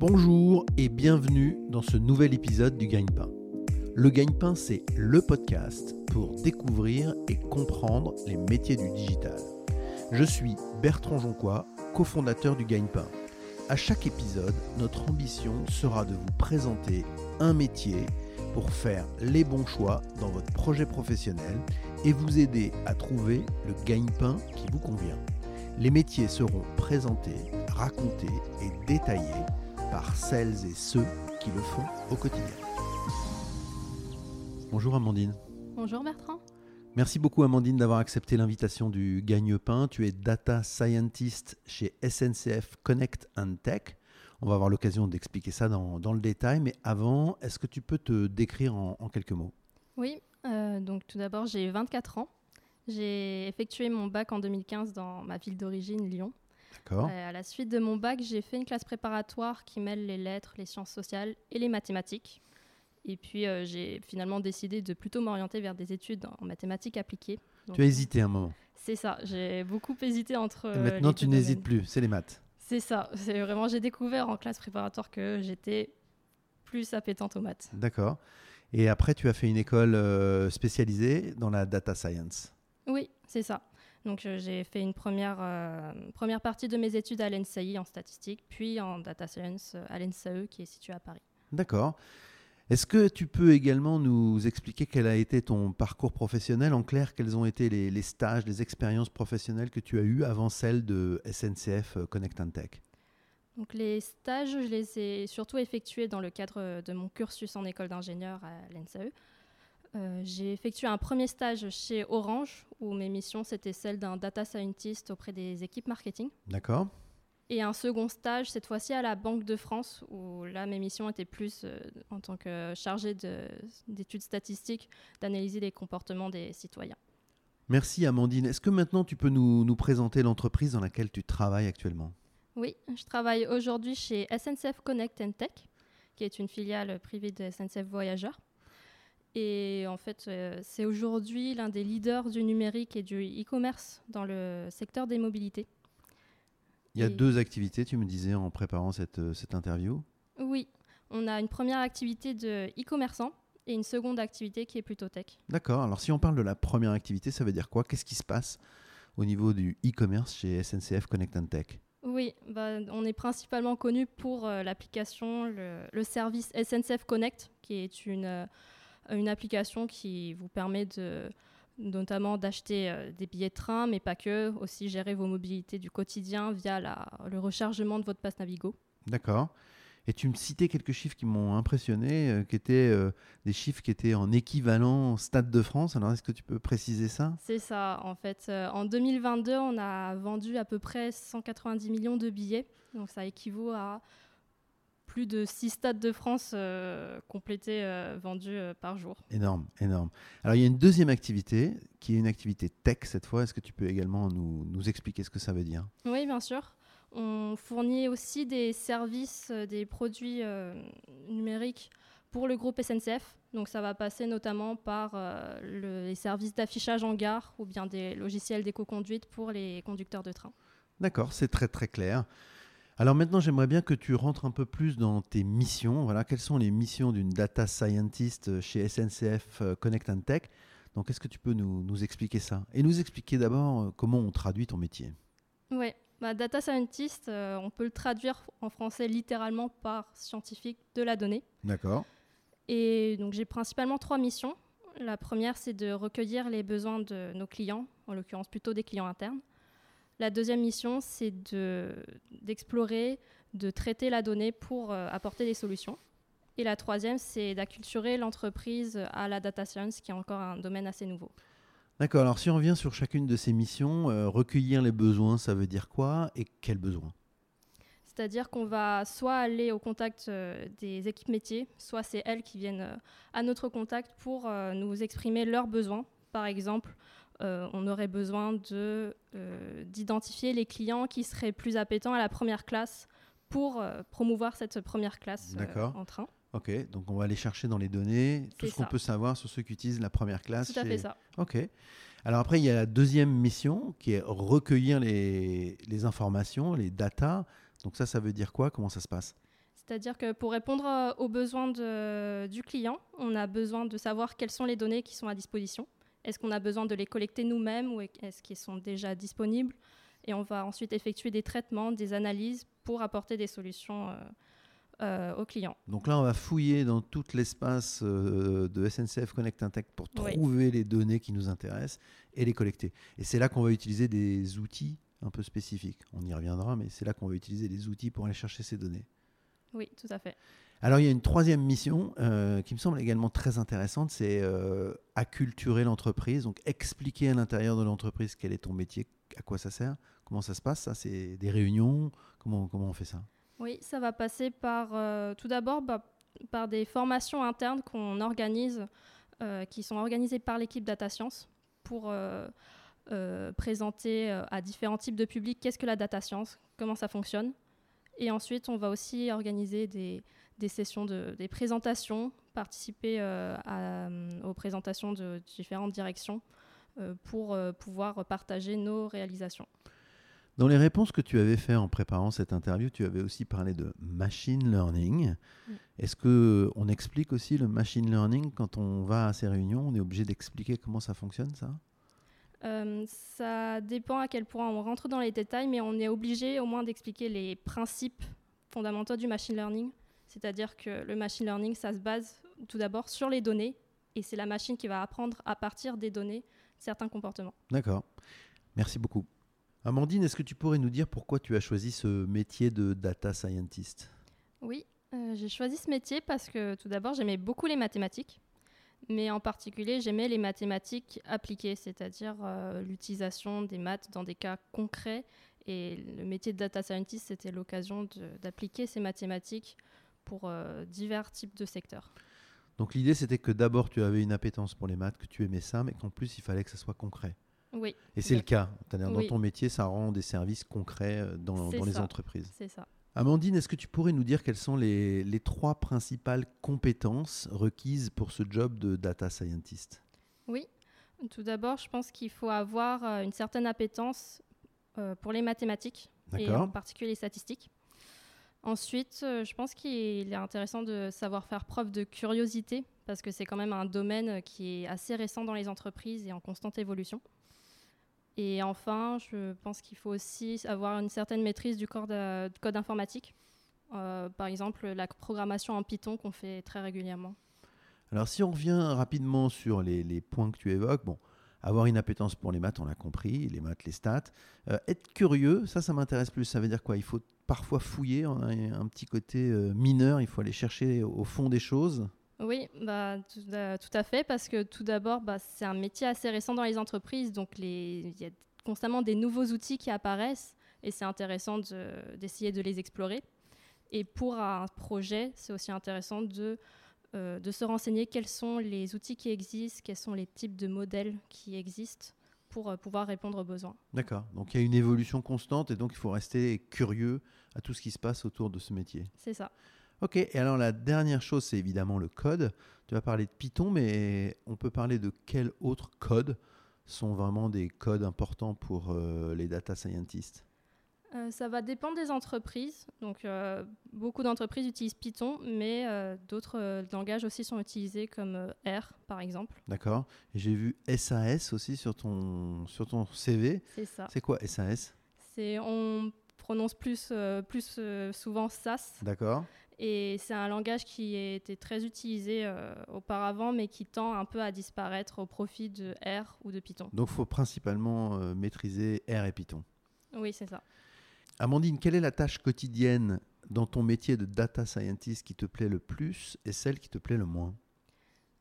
Bonjour et bienvenue dans ce nouvel épisode du Gagne-Pain. Le Gagne-Pain, c'est le podcast pour découvrir et comprendre les métiers du digital. Je suis Bertrand Jonquois, cofondateur du Gagne-Pain. À chaque épisode, notre ambition sera de vous présenter un métier pour faire les bons choix dans votre projet professionnel et vous aider à trouver le gagne-pain qui vous convient. Les métiers seront présentés, racontés et détaillés par celles et ceux qui le font au quotidien. Bonjour Amandine. Bonjour Bertrand. Merci beaucoup Amandine d'avoir accepté l'invitation du Gagne-Pain. Tu es data scientist chez SNCF Connect and Tech. On va avoir l'occasion d'expliquer ça dans, le détail, mais avant, est-ce que tu peux te décrire en, quelques mots? Oui, euh, donc tout d'abord j'ai 24 ans. J'ai effectué mon bac en 2015 dans ma ville d'origine, Lyon. Euh, à la suite de mon bac, j'ai fait une classe préparatoire qui mêle les lettres, les sciences sociales et les mathématiques. Et puis euh, j'ai finalement décidé de plutôt m'orienter vers des études en mathématiques appliquées. tu as hésité un moment C'est ça, j'ai beaucoup hésité entre... Et maintenant tu n'hésites plus, c'est les maths. C'est ça, c'est vraiment, j'ai découvert en classe préparatoire que j'étais plus appétente aux maths. D'accord. Et après, tu as fait une école euh, spécialisée dans la data science. Oui, c'est ça. Donc euh, j'ai fait une première, euh, première partie de mes études à l'ENSAI en statistique, puis en data science à l'ENSAE qui est situé à Paris. D'accord. Est-ce que tu peux également nous expliquer quel a été ton parcours professionnel? En clair, quels ont été les, stages, les expériences professionnelles que tu as eues avant celle de SNCF Connect and Tech? Donc les stages, je les ai surtout effectués dans le cadre de mon cursus en école d'ingénieur à l'ENSAE. Euh, j'ai effectué un premier stage chez Orange, où mes missions, c'était celle d'un data scientist auprès des équipes marketing. D'accord. Et un second stage, cette fois-ci à la Banque de France, où là, mes missions étaient plus, euh, en tant que chargée d'études statistiques, d'analyser les comportements des citoyens. Merci Amandine. Est-ce que maintenant tu peux nous, nous présenter l'entreprise dans laquelle tu travailles actuellement? Oui, je travaille aujourd'hui chez SNCF Connect and Tech, qui est une filiale privée de SNCF Voyageurs. Et en fait, euh, c'est aujourd'hui l'un des leaders du numérique et du e-commerce dans le secteur des mobilités. Il y a deux activités, tu me disais en préparant cette, euh, cette interview Oui, on a une première activité de e-commerçant et une seconde activité qui est plutôt tech. D'accord, alors si on parle de la première activité, ça veut dire quoi? Qu'est-ce qui se passe au niveau du e-commerce chez SNCF Connect and Tech? Oui, bah, on est principalement connu pour euh, l'application, le, le, service SNCF Connect, qui est une, une application qui vous permet de, notamment d'acheter euh, des billets de train, mais pas que, aussi gérer vos mobilités du quotidien via la, le rechargement de votre passe Navigo. D'accord. Et tu me citais quelques chiffres qui m'ont impressionné, euh, qui étaient euh, des chiffres qui étaient en équivalent Stade de France. Alors, est-ce que tu peux préciser ça? C'est ça. En fait, en 2022, on a vendu à peu près 190 millions de billets. Donc, ça équivaut à plus de 6 stades de France euh, complétés, euh, vendus euh, par jour. Énorme, énorme. Alors il y a une deuxième activité qui est une activité tech cette fois. Est-ce que tu peux également nous, nous, expliquer ce que ça veut dire? Oui, bien sûr. On fournit aussi des services, des produits numériques pour le groupe SNCF. Donc ça va passer notamment par les services d'affichage en gare ou bien des logiciels d'éco-conduite pour les conducteurs de train. D'accord, c'est très très clair. Alors maintenant, j'aimerais bien que tu rentres un peu plus dans tes missions. Voilà, quelles sont les missions d'une data scientist chez SNCF euh, Connect and Tech? Donc, est-ce que tu peux nous, expliquer ça? Et nous expliquer d'abord euh, comment on traduit ton métier Oui, bah, data scientist, euh, on peut le traduire en français littéralement par scientifique de la donnée. D'accord. Et donc, j'ai principalement trois missions. La première, c'est de recueillir les besoins de nos clients, en l'occurrence plutôt des clients internes. La deuxième mission, c'est d'explorer, de, traiter la donnée pour euh, apporter des solutions. Et la troisième, c'est d'acculturer l'entreprise à la data science, qui est encore un domaine assez nouveau. D'accord, alors si on revient sur chacune de ces missions, euh, recueillir les besoins, ça veut dire quoi et quels besoins? C'est-à-dire qu'on va soit aller au contact euh, des équipes métiers, soit c'est elles qui viennent à notre contact pour nous exprimer leurs besoins. Par exemple, euh, on aurait besoin euh, d'identifier les clients qui seraient plus appétents à la première classe pour euh, promouvoir cette première classe en train. Ok, donc on va aller chercher dans les données tout ce qu'on peut savoir sur ceux qui utilisent la première classe. Tout à fait ça. Ok. Alors après, il y a la deuxième mission qui est recueillir les, les informations, les datas. Donc ça, ça veut dire quoi? Comment ça se passe? C'est-à-dire que pour répondre aux besoins du client, on a besoin de savoir quelles sont les données qui sont à disposition. Est-ce qu'on a besoin de les collecter nous-mêmes ou est-ce qu'elles sont déjà disponibles? Et on va ensuite effectuer des traitements, des analyses pour apporter des solutions euh, aux clients. Donc là, on va fouiller dans tout l'espace de SNCF Connect Intec pour trouver les données qui nous intéressent et les collecter. Et c'est là qu'on va utiliser des outils un peu spécifiques. On y reviendra, mais c'est là qu'on va utiliser des outils pour aller chercher ces données. Oui, tout à fait. Alors il y a une troisième mission euh, qui me semble également très intéressante, c'est euh, acculturer l'entreprise, donc expliquer à l'intérieur de l'entreprise quel est ton métier, à quoi ça sert, comment ça se passe, ça c'est des réunions, comment, on fait ça? Oui, ça va passer par euh, tout d'abord bah, par des formations internes qu'on organise, qui sont organisées par l'équipe Data Science pour présenter à différents types de publics qu'est-ce que la data science, comment ça fonctionne. Et ensuite, on va aussi organiser des, des sessions, de, des présentations, participer euh, euh, aux présentations de différentes directions euh, pour pouvoir partager nos réalisations. Dans les réponses que tu avais faites en préparant cette interview, tu avais aussi parlé de machine learning. Est-ce que on explique aussi le machine learning quand on va à ces réunions? On est obligé d'expliquer comment ça fonctionne, ça? Ça dépend à quel point on rentre dans les détails, mais on est obligé au moins d'expliquer les principes fondamentaux du machine learning. C'est-à-dire que le machine learning, ça se base tout d'abord sur les données, et c'est la machine qui va apprendre à partir des données certains comportements. D'accord. Merci beaucoup. Amandine, est-ce que tu pourrais nous dire pourquoi tu as choisi ce métier de data scientist? Oui, euh, j'ai choisi ce métier parce que tout d'abord, j'aimais beaucoup les mathématiques, mais en particulier, j'aimais les mathématiques appliquées, c'est-à-dire euh, l'utilisation des maths dans des cas concrets. Et le métier de data scientist, c'était l'occasion d'appliquer ces mathématiques pour euh, divers types de secteurs. Donc l'idée, c'était que d'abord, tu avais une appétence pour les maths, que tu aimais ça, mais qu'en plus, il fallait que ça soit concret. Oui. Et c'est le cas. Dans ton métier, ça rend des services concrets euh, dans, dans les entreprises. C'est ça. Amandine, est-ce que tu pourrais nous dire quelles sont les, les, trois principales compétences requises pour ce job de data scientist? Oui. Tout d'abord, je pense qu'il faut avoir euh, une certaine appétence pour les mathématiques et en particulier les statistiques. Ensuite, euh, je pense qu'il est intéressant de savoir faire preuve de curiosité parce que c'est quand même un domaine qui est assez récent dans les entreprises et en constante évolution. Et enfin, je pense qu'il faut aussi avoir une certaine maîtrise du code, informatique. Euh, par exemple, la programmation en Python qu'on fait très régulièrement. Alors, si on revient rapidement sur les, les points que tu évoques, bon, avoir une appétence pour les maths, on l'a compris, les maths, les stats. Euh, être curieux, ça, ça m'intéresse plus. Ça veut dire quoi? Il faut parfois fouiller, un petit côté euh, mineur, il faut aller chercher au fond des choses. Oui, bah, euh, tout, à fait, parce que tout d'abord, bah, c'est un métier assez récent dans les entreprises, donc il y a constamment des nouveaux outils qui apparaissent et c'est intéressant d'essayer de, les explorer. Et pour un projet, c'est aussi intéressant de euh, de se renseigner quels sont les outils qui existent, quels sont les types de modèles qui existent pour euh, pouvoir répondre aux besoins. D'accord. Donc il y a une évolution constante et donc il faut rester curieux à tout ce qui se passe autour de ce métier. C'est ça. Ok, et alors la dernière chose, c'est évidemment le code. Tu vas parler de Python, mais on peut parler de quels autres codes sont vraiment des codes importants pour euh, les data scientists? Euh, ça va dépendre des entreprises. Donc, euh, beaucoup d'entreprises utilisent Python, mais euh, d'autres langages aussi sont utilisés comme R, par exemple. D'accord. J'ai vu SAS aussi sur ton, sur ton CV. C'est ça. C'est quoi SAS C'est On prononce plus, plus souvent SAS. D'accord. Et c'est un langage qui était très utilisé auparavant, mais qui tend un peu à disparaître au profit de R ou de Python. Donc, il faut principalement maîtriser R et Python. Oui, c'est ça. Amandine, quelle est la tâche quotidienne dans ton métier de data scientist qui te plaît le plus et celle qui te plaît le moins?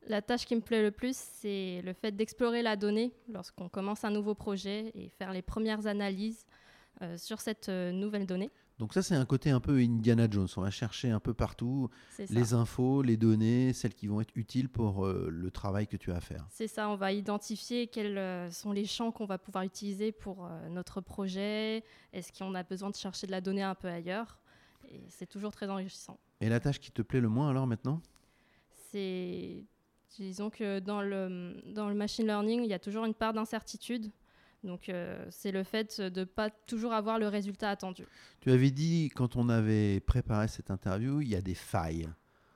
La tâche qui me plaît le plus, c'est le fait d'explorer la donnée lorsqu'on commence un nouveau projet et faire les premières analyses euh, sur cette euh, nouvelle donnée. Donc ça, c'est un côté un peu Indiana Jones. On va chercher un peu partout les infos, les données, celles qui vont être utiles pour euh, le travail que tu as à faire. C'est ça, on va identifier quels euh, sont les champs qu'on va pouvoir utiliser pour euh, notre projet. Est-ce qu'on a besoin de chercher de la donnée un peu ailleurs? Et c'est toujours très enrichissant. Et la tâche qui te plaît le moins alors maintenant? C'est, disons que dans le, dans le machine learning, il y a toujours une part d'incertitude. Donc euh, c'est le fait de ne pas toujours avoir le résultat attendu. Tu avais dit, quand on avait préparé cette interview, il y a des failles.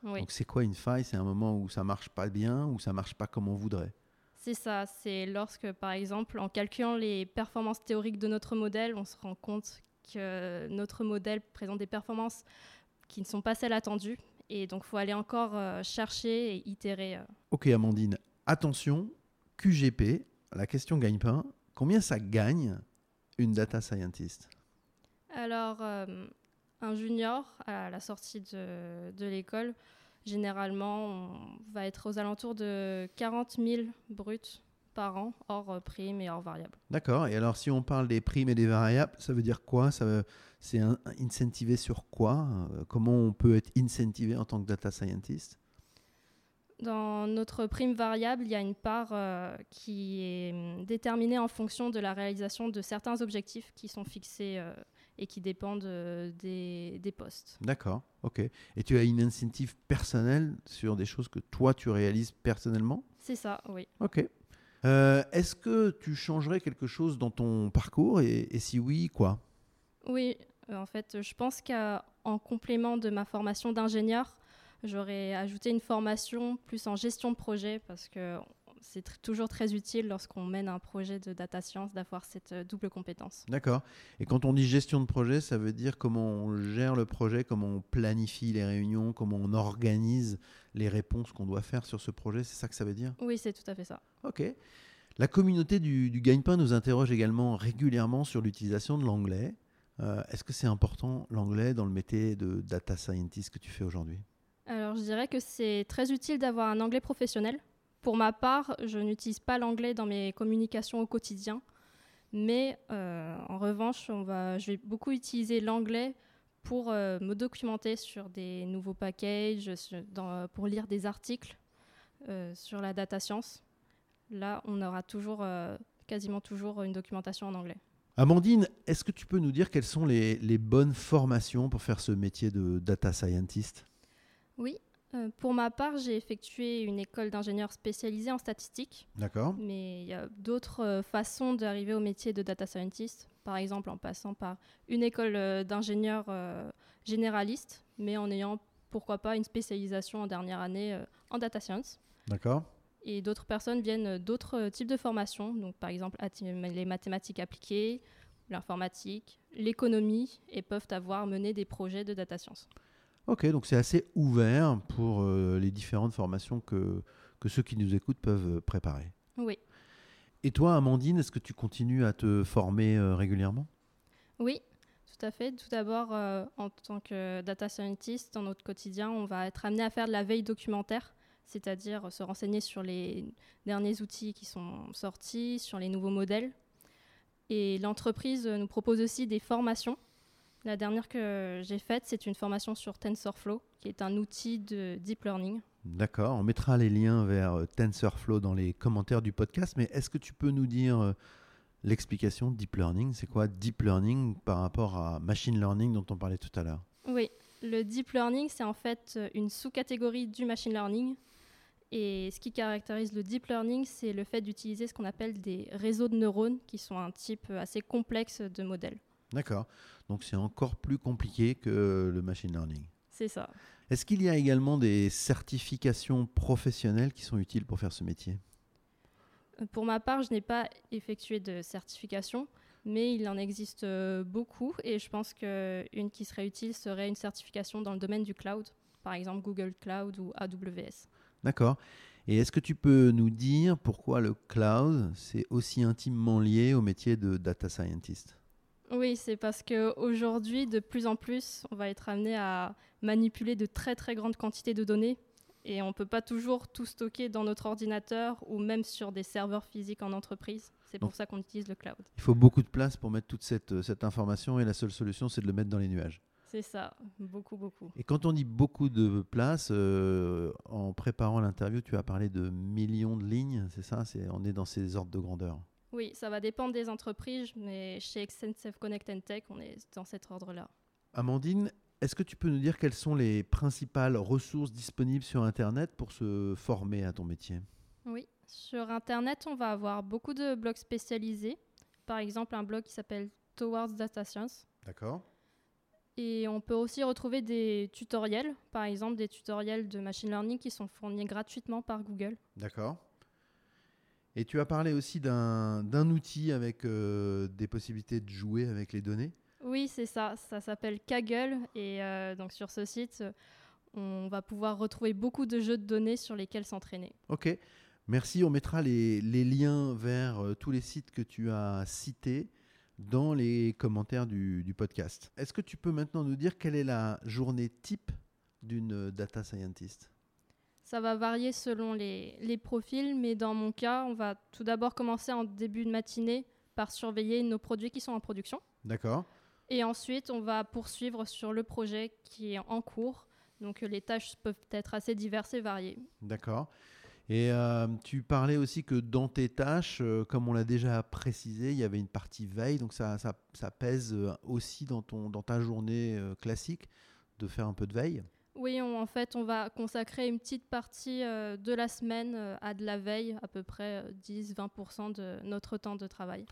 Oui. Donc c'est quoi une faille? C'est un moment où ça marche pas bien, ou ça marche pas comme on voudrait? C'est ça, c'est lorsque, par exemple, en calculant les performances théoriques de notre modèle, on se rend compte que notre modèle présente des performances qui ne sont pas celles attendues. Et donc, il faut aller encore euh, chercher et itérer. euh. Ok Amandine, attention, QGP, la question gagne-pain, combien ça gagne une data scientist? Alors, euh, un junior, à la sortie de, de l'école, généralement, on va être aux alentours de 40 000 bruts par an, hors euh, prime et hors variable. D'accord, et alors si on parle des primes et des variables, ça veut dire quoi? Ça veut- C'est un- incentivé sur quoi? Euh, Comment on peut être incentivé en tant que data scientist? Dans notre prime variable, il y a une part euh, qui est hum, déterminée en fonction de la réalisation de certains objectifs qui sont fixés euh, et qui dépendent euh, des, des postes. D'accord, ok. Et tu as une incentive personnelle sur des choses que toi tu réalises personnellement? C'est ça, oui. Ok. Est-ce que tu changerais quelque chose dans ton parcours? Et, et si oui, quoi? Oui, en fait, je pense qu'en complément de ma formation d'ingénieur, j'aurais ajouté une formation plus en gestion de projet parce que c'est tr- toujours très utile lorsqu'on mène un projet de data science d'avoir cette euh, double compétence. D'accord. Et quand on dit gestion de projet, ça veut dire comment on gère le projet, comment on planifie les réunions, comment on organise les réponses qu'on doit faire sur ce projet. C'est ça que ça veut dire? Oui, c'est tout à fait ça. Ok. La communauté du, du gagne-pain nous interroge également régulièrement sur l'utilisation de l'anglais. Euh, Est-ce que c'est important l'anglais dans le métier de data scientist que tu fais aujourd'hui? Je dirais que c'est très utile d'avoir un anglais professionnel. Pour ma part, je n'utilise pas l'anglais dans mes communications au quotidien, mais euh, en revanche, je vais beaucoup utiliser l'anglais pour euh, me documenter sur des nouveaux packages, pour lire des articles euh, sur la data science. Là, on aura toujours, quasiment toujours, une documentation en anglais. Amandine, est-ce que tu peux nous dire quelles sont les bonnes formations pour faire ce métier de data scientist? Oui. euh, pour ma part, j'ai effectué une école d'ingénieur spécialisée en statistique. D'accord. Mais il y a d'autres euh, façons d'arriver au métier de data scientist, par exemple en passant par une école euh, d'ingénieur euh, généraliste, mais en ayant pourquoi pas une spécialisation en dernière année en data science. D'accord. Et d'autres personnes viennent d'autres types de formations, donc par exemple les mathématiques appliquées, l'informatique, l'économie, et peuvent avoir mené des projets de data science. Ok, donc c'est assez ouvert pour euh, les différentes formations que, que ceux qui nous écoutent peuvent euh, préparer. Oui, Et toi, Amandine, est-ce que tu continues à te former euh, régulièrement? Oui, tout à fait. Tout d'abord, euh, en tant que data scientist, dans notre quotidien, on va être amené à faire de la veille documentaire, c'est-à-dire se renseigner sur les derniers outils qui sont sortis, sur les nouveaux modèles. Et l'entreprise nous propose aussi des formations. La dernière que j'ai faite, c'est une formation sur TensorFlow, qui est un outil de deep learning. D'accord, on mettra les liens vers euh, TensorFlow dans les commentaires du podcast, mais est-ce que tu peux nous dire euh, l'explication de deep learning? C'est quoi deep learning par rapport à machine learning dont on parlait tout à l'heure? Oui, le deep learning, c'est en fait euh, une sous-catégorie du machine learning. Et ce qui caractérise le deep learning, c'est le fait d'utiliser ce qu'on appelle des réseaux de neurones, qui sont un type assez complexe de modèle. D'accord, donc c'est encore plus compliqué que le machine learning. C'est ça. Est-ce qu'il y a également des certifications professionnelles qui sont utiles pour faire ce métier? Euh, Pour ma part, je n'ai pas effectué de certification, mais il en existe euh, beaucoup. Et je pense qu'une qui serait utile serait une certification dans le domaine du cloud, par exemple Google Cloud ou AWS. D'accord. Et est-ce que tu peux nous dire pourquoi le cloud, c'est aussi intimement lié au métier de data scientist? Oui, c'est parce qu'aujourd'hui, de plus en plus, on va être amené à manipuler de très très grandes quantités de données et on ne peut pas toujours tout stocker dans notre ordinateur ou même sur des serveurs physiques en entreprise. C'est pour ça qu'on utilise le cloud. Il faut beaucoup de place pour mettre toute cette, cette information et la seule solution, c'est de le mettre dans les nuages. C'est ça, beaucoup, beaucoup. Et quand on dit beaucoup de place, euh, en préparant l'interview, tu as parlé de millions de lignes, c'est ça? C'est, On est dans ces ordres de grandeur. Oui, ça va dépendre des entreprises, mais chez Extensive Connect and Tech, on est dans cet ordre-là. Amandine, est-ce que tu peux nous dire quelles sont les principales ressources disponibles sur Internet pour se former à ton métier? Oui, sur Internet, on va avoir beaucoup de blogs spécialisés. par exemple un blog qui s'appelle Towards Data Science. D'accord. Et on peut aussi retrouver des tutoriels, par exemple des tutoriels de machine learning qui sont fournis gratuitement par Google. D'accord. Et tu as parlé aussi d'un outil avec euh, des possibilités de jouer avec les données Oui, c'est ça. Ça s'appelle Kaggle. Et euh, donc sur ce site, on va pouvoir retrouver beaucoup de jeux de données sur lesquels s'entraîner. Ok. Merci. On mettra les, liens vers euh, tous les sites que tu as cités dans les commentaires du, du podcast. Est-ce que tu peux maintenant nous dire quelle est la journée type d'une data scientist? Ça va varier selon les, les, profils, mais dans mon cas, on va tout d'abord commencer en début de matinée par surveiller nos produits qui sont en production. D'accord. Et ensuite, on va poursuivre sur le projet qui est en cours. Donc les tâches peuvent être assez diverses et variées. D'accord. Et euh, tu parlais aussi que dans tes tâches, euh, comme on l'a déjà précisé, il y avait une partie veille, donc ça, ça, ça pèse euh, aussi dans, ton, dans ta journée classique de faire un peu de veille? Oui, en fait, on va consacrer une petite partie euh, de la semaine euh, à de la veille, à peu près 10-20% euh, de notre temps de travail.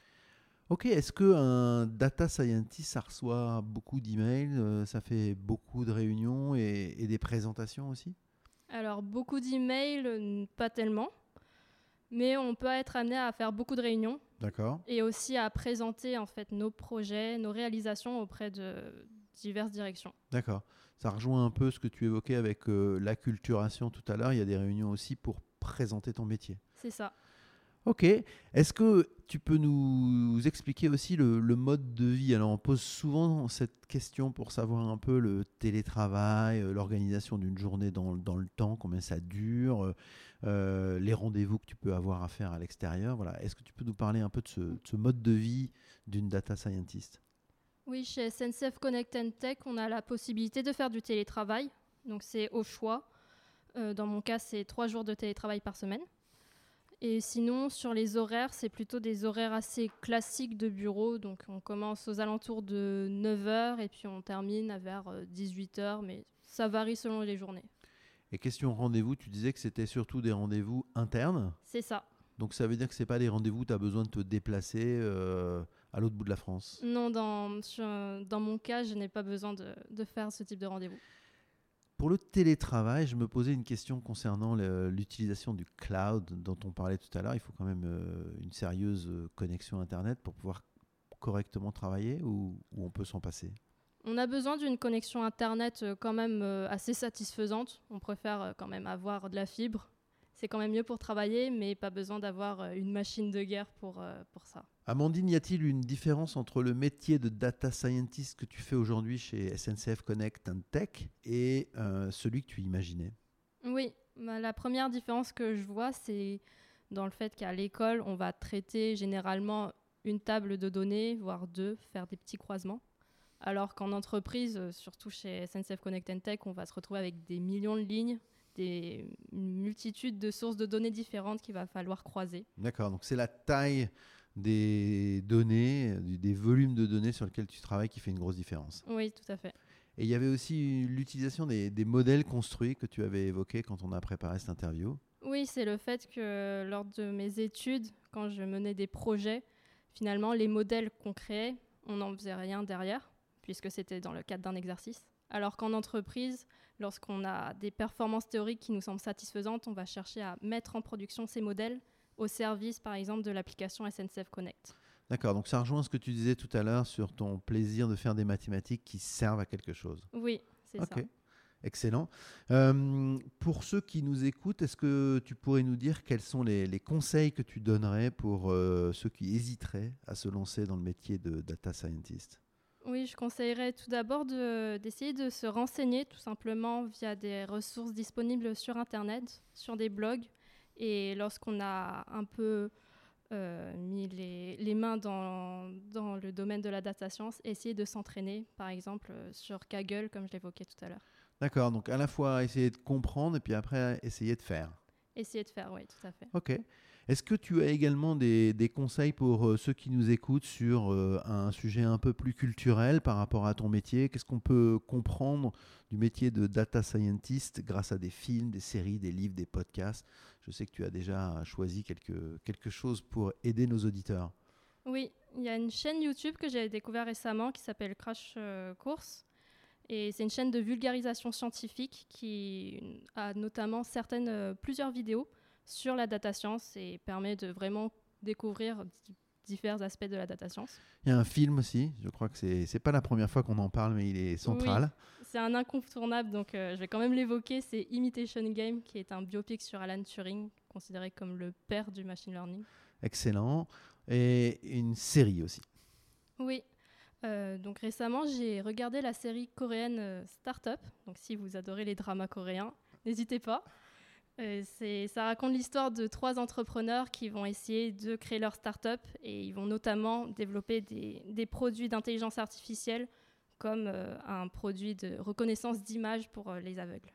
Ok, est-ce qu'un data scientist, ça reçoit beaucoup d'emails, ça fait beaucoup de réunions et, et des présentations aussi? Alors, beaucoup d'emails, pas tellement, mais on peut être amené à faire beaucoup de réunions. D'accord. Et aussi à présenter en fait nos projets, nos réalisations auprès de diverses directions. D'accord. Ça rejoint un peu ce que tu évoquais avec euh, l'acculturation tout à l'heure. Il y a des réunions aussi pour présenter ton métier. C'est ça. Ok. Est-ce que tu peux nous expliquer aussi le, mode de vie? Alors, on pose souvent cette question pour savoir un peu le télétravail, euh, l'organisation d'une journée dans, le temps, combien ça dure, euh, les rendez-vous que tu peux avoir à faire à l'extérieur. Voilà. Est-ce que tu peux nous parler un peu de ce mode de vie d'une data scientist? Oui, chez SNCF Connect Tech, on a la possibilité de faire du télétravail. Donc c'est au choix. Euh, dans mon cas, c'est trois jours de télétravail par semaine. Et sinon, sur les horaires, c'est plutôt des horaires assez classiques de bureau. Donc on commence aux alentours de 9h et puis on termine vers 18h, euh, mais ça varie selon les journées. Et question rendez-vous, tu disais que c'était surtout des rendez-vous internes C'est ça. Donc ça veut dire que ce n'est pas des rendez-vous où tu as besoin de te déplacer euh, à l'autre bout de la France Non, dans, dans mon cas, je n'ai pas besoin de, de, faire ce type de rendez-vous. Pour le télétravail, je me posais une question concernant l'utilisation du cloud dont on parlait tout à l'heure. Il faut quand même euh, une sérieuse euh, connexion Internet pour pouvoir correctement travailler ou, ou on peut s'en passer? On a besoin d'une connexion Internet euh, quand même assez satisfaisante. On préfère quand même avoir de la fibre. C'est quand même mieux pour travailler, mais pas besoin d'avoir une machine de guerre pour, pour ça. Amandine, y a-t-il une différence entre le métier de data scientist que tu fais aujourd'hui chez SNCF Connect and Tech et euh, celui que tu imaginais? Oui, bah, la première différence que je vois, c'est dans le fait qu'à l'école, on va traiter généralement une table de données, voire deux, faire des petits croisements. Alors qu'en entreprise, euh, surtout chez SNCF Connect and Tech, on va se retrouver avec des millions de lignes, des multitudes de sources de données différentes qu'il va falloir croiser. D'accord, donc c'est la taille des données, des volumes de données sur lesquels tu travailles qui fait une grosse différence. Oui, tout à fait. Et il y avait aussi l'utilisation des, modèles construits que tu avais évoqués quand on a préparé cette interview. Oui, c'est le fait que lors de mes études, quand je menais des projets, finalement, les modèles qu'on créait, on n'en faisait rien derrière, puisque c'était dans le cadre d'un exercice. Alors qu'en entreprise, lorsqu'on a des performances théoriques qui nous semblent satisfaisantes, on va chercher à mettre en production ces modèles au service, par exemple, de l'application SNCF Connect. D'accord, donc ça rejoint ce que tu disais tout à l'heure sur ton plaisir de faire des mathématiques qui servent à quelque chose. Oui, c'est ça. Excellent. Euh, pour ceux qui nous écoutent, est-ce que tu pourrais nous dire quels sont les, conseils que tu donnerais pour euh, ceux qui hésiteraient à se lancer dans le métier de data scientist? Oui, je conseillerais tout d'abord d'essayer de, se renseigner tout simplement via des ressources disponibles sur Internet, sur des blogs. Et lorsqu'on a un peu euh, mis les, les mains dans, dans, le domaine de la data science, essayer de s'entraîner, par exemple, sur Kaggle, comme je l'évoquais tout à l'heure. D'accord, donc à la fois essayer de comprendre et puis après essayer de faire. Essayer de faire, oui, tout à fait. Ok. Est-ce que tu as également des, conseils pour euh, ceux qui nous écoutent sur un sujet un peu plus culturel par rapport à ton métier? Qu'est-ce qu'on peut comprendre du métier de data scientist grâce à des films, des séries, des livres, des podcasts? Je sais que tu as déjà choisi quelque, quelque chose pour aider nos auditeurs. Oui, Il y a une chaîne YouTube que j'ai découvert récemment qui s'appelle Crash euh, Course. Et c'est une chaîne de vulgarisation scientifique qui a notamment certaines, euh, plusieurs vidéos sur la data science et permet de vraiment découvrir divers aspects de la data science. Il y a un film aussi, je crois que c'est n'est pas la première fois qu'on en parle, mais il est central. c'est un incontournable, donc euh, je vais quand même l'évoquer. C'est Imitation Game, qui est un biopic sur Alan Turing, considéré comme le père du machine learning. Excellent. Et une série aussi. Oui. Euh, donc récemment, j'ai regardé la série coréenne euh, Startup. Donc si vous adorez les dramas coréens, n'hésitez pas. Euh, ça raconte l'histoire de trois entrepreneurs qui vont essayer de créer leur start-up et ils vont notamment développer des, produits d'intelligence artificielle comme euh, un produit de reconnaissance d'image pour euh, les aveugles.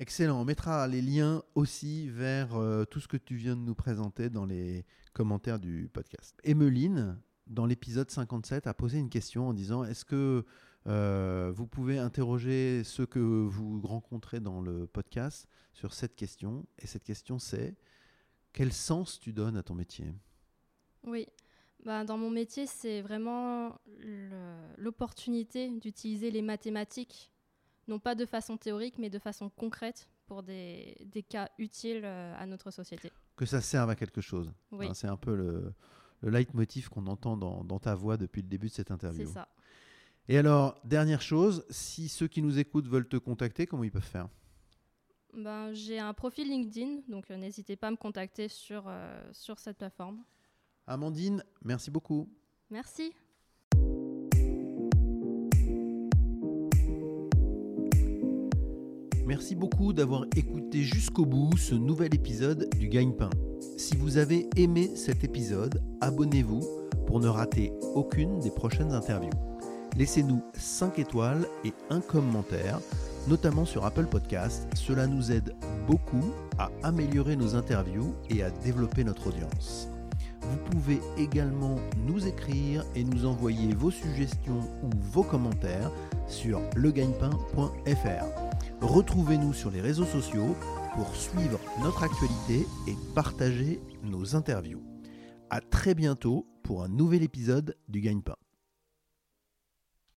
Excellent. On mettra les liens aussi vers tout ce que tu viens de nous présenter dans les commentaires du podcast. Emeline, dans l'épisode 57, a posé une question en disant est-ce que vous pouvez interroger ceux que vous rencontrez dans le podcast sur cette question. Et cette question, c'est quel sens tu donnes à ton métier? Oui, bah, dans mon métier, c'est vraiment l'opportunité d'utiliser les mathématiques, non pas de façon théorique, mais de façon concrète pour des, des cas utiles euh, à notre société. Que ça serve à quelque chose. Oui. c'est un peu le, le leitmotiv qu'on entend dans, dans ta voix depuis le début de cette interview. C'est ça. Et alors, dernière chose, si ceux qui nous écoutent veulent te contacter, comment ils peuvent faire? Ben, J'ai un profil LinkedIn, donc euh, n'hésitez pas à me contacter sur, euh, sur cette plateforme. Amandine, merci beaucoup. Merci. Merci beaucoup d'avoir écouté jusqu'au bout ce nouvel épisode du Gagne-Pain. Si vous avez aimé cet épisode, abonnez-vous pour ne rater aucune des prochaines interviews laissez-nous 5 étoiles et un commentaire, notamment sur Apple Podcast. Cela nous aide beaucoup à améliorer nos interviews et à développer notre audience. Vous pouvez également nous écrire et nous envoyer vos suggestions ou vos commentaires sur legagnepain.fr. Retrouvez-nous sur les réseaux sociaux pour suivre notre actualité et partager nos interviews. À très bientôt pour un nouvel épisode du Gagne-Pain.